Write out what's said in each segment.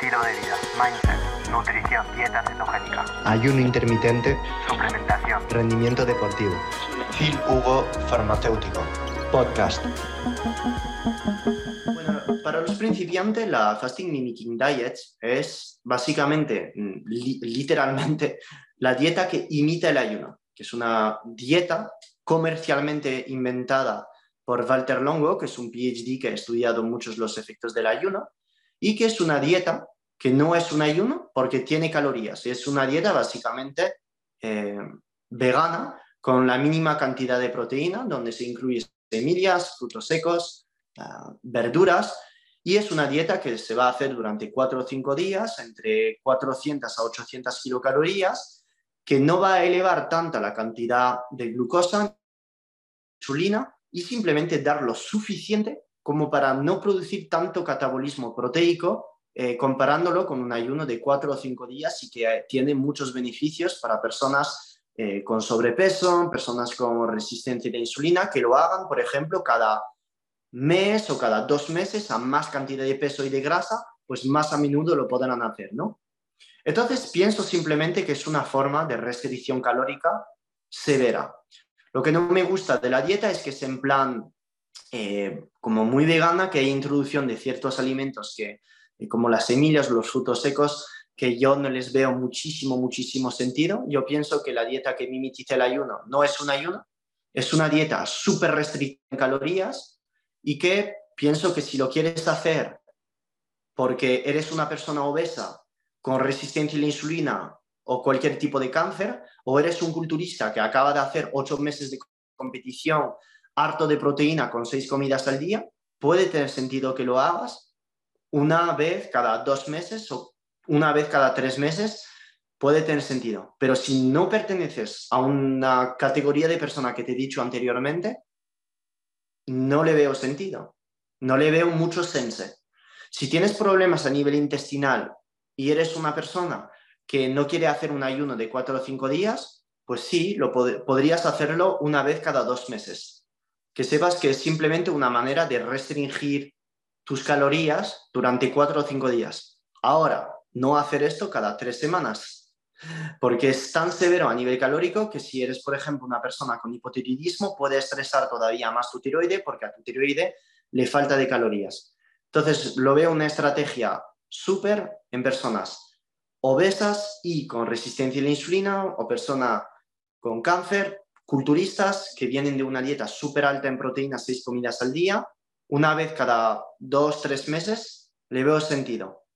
estilo de vida, mindset, nutrición, dieta cetogénica, ayuno intermitente, suplementación, rendimiento deportivo. Phil Hugo Farmacéutico. Podcast. Bueno, para los principiantes, la Fasting Mimicking Diet es básicamente, mm, li- literalmente, la dieta que imita el ayuno, que es una dieta comercialmente inventada por Walter Longo, que es un PhD que ha estudiado muchos los efectos del ayuno, y que es una dieta que no es un ayuno porque tiene calorías, es una dieta básicamente eh, vegana con la mínima cantidad de proteína, donde se incluyen semillas, frutos secos, ah, verduras, y es una dieta que se va a hacer durante 4 o 5 días, entre 400 a 800 kilocalorías, que no va a elevar tanta la cantidad de glucosa, insulina, y simplemente dar lo suficiente como para no producir tanto catabolismo proteico, eh, comparándolo con un ayuno de 4 o 5 días y que eh, tiene muchos beneficios para personas eh, con sobrepeso, personas con resistencia de insulina, que lo hagan, por ejemplo, cada mes o cada dos meses a más cantidad de peso y de grasa, pues más a menudo lo podrán hacer, ¿no? Entonces pienso simplemente que es una forma de restricción calórica severa. Lo que no me gusta de la dieta es que es en plan eh, como muy vegana, que hay introducción de ciertos alimentos que, eh, como las semillas, los frutos secos, que yo no les veo muchísimo, muchísimo sentido. Yo pienso que la dieta que mimetiza el ayuno no es un ayuno, es una dieta súper restrictiva en calorías y que pienso que si lo quieres hacer porque eres una persona obesa con resistencia a la insulina o cualquier tipo de cáncer, o eres un culturista que acaba de hacer ocho meses de competición harto de proteína con seis comidas al día, puede tener sentido que lo hagas una vez cada dos meses o una vez cada tres meses, puede tener sentido. Pero si no perteneces a una categoría de persona que te he dicho anteriormente, no le veo sentido. No le veo mucho sense. Si tienes problemas a nivel intestinal y eres una persona que no quiere hacer un ayuno de cuatro o cinco días, pues sí, lo pod podrías hacerlo una vez cada dos meses. Que sepas que es simplemente una manera de restringir tus calorías durante cuatro o cinco días. Ahora, no hacer esto cada tres semanas, porque es tan severo a nivel calórico que si eres, por ejemplo, una persona con hipotiroidismo, puede estresar todavía más tu tiroide porque a tu tiroide le falta de calorías. Entonces, lo veo una estrategia súper en personas obesas y con resistencia a la insulina o personas con cáncer, culturistas que vienen de una dieta súper alta en proteínas, seis comidas al día, una vez cada dos, tres meses, le veo sentido.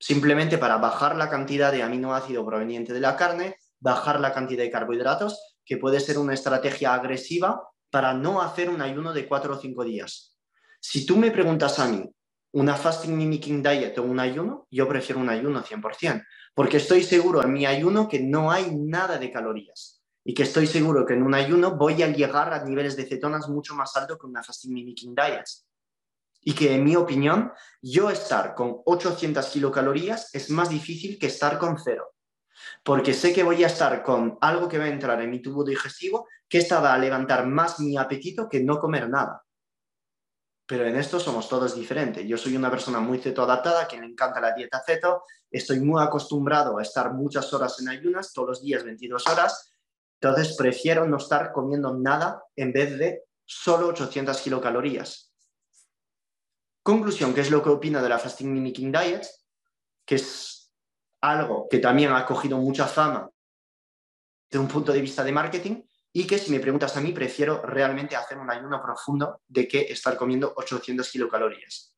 Simplemente para bajar la cantidad de aminoácido proveniente de la carne, bajar la cantidad de carbohidratos, que puede ser una estrategia agresiva para no hacer un ayuno de cuatro o cinco días. Si tú me preguntas a mí, una fasting mimicking diet o un ayuno, yo prefiero un ayuno 100%, porque estoy seguro en mi ayuno que no hay nada de calorías y que estoy seguro que en un ayuno voy a llegar a niveles de cetonas mucho más altos que una fasting mimicking diet. Y que en mi opinión, yo estar con 800 kilocalorías es más difícil que estar con cero. Porque sé que voy a estar con algo que va a entrar en mi tubo digestivo que esta va a levantar más mi apetito que no comer nada pero en esto somos todos diferentes. Yo soy una persona muy cetoadaptada, que le encanta la dieta ceto, estoy muy acostumbrado a estar muchas horas en ayunas, todos los días 22 horas, entonces prefiero no estar comiendo nada en vez de solo 800 kilocalorías. Conclusión, ¿qué es lo que opino de la Fasting Mimicking Diet? Que es algo que también ha cogido mucha fama desde un punto de vista de marketing, y que si me preguntas a mí, prefiero realmente hacer un ayuno profundo de que estar comiendo 800 kilocalorías.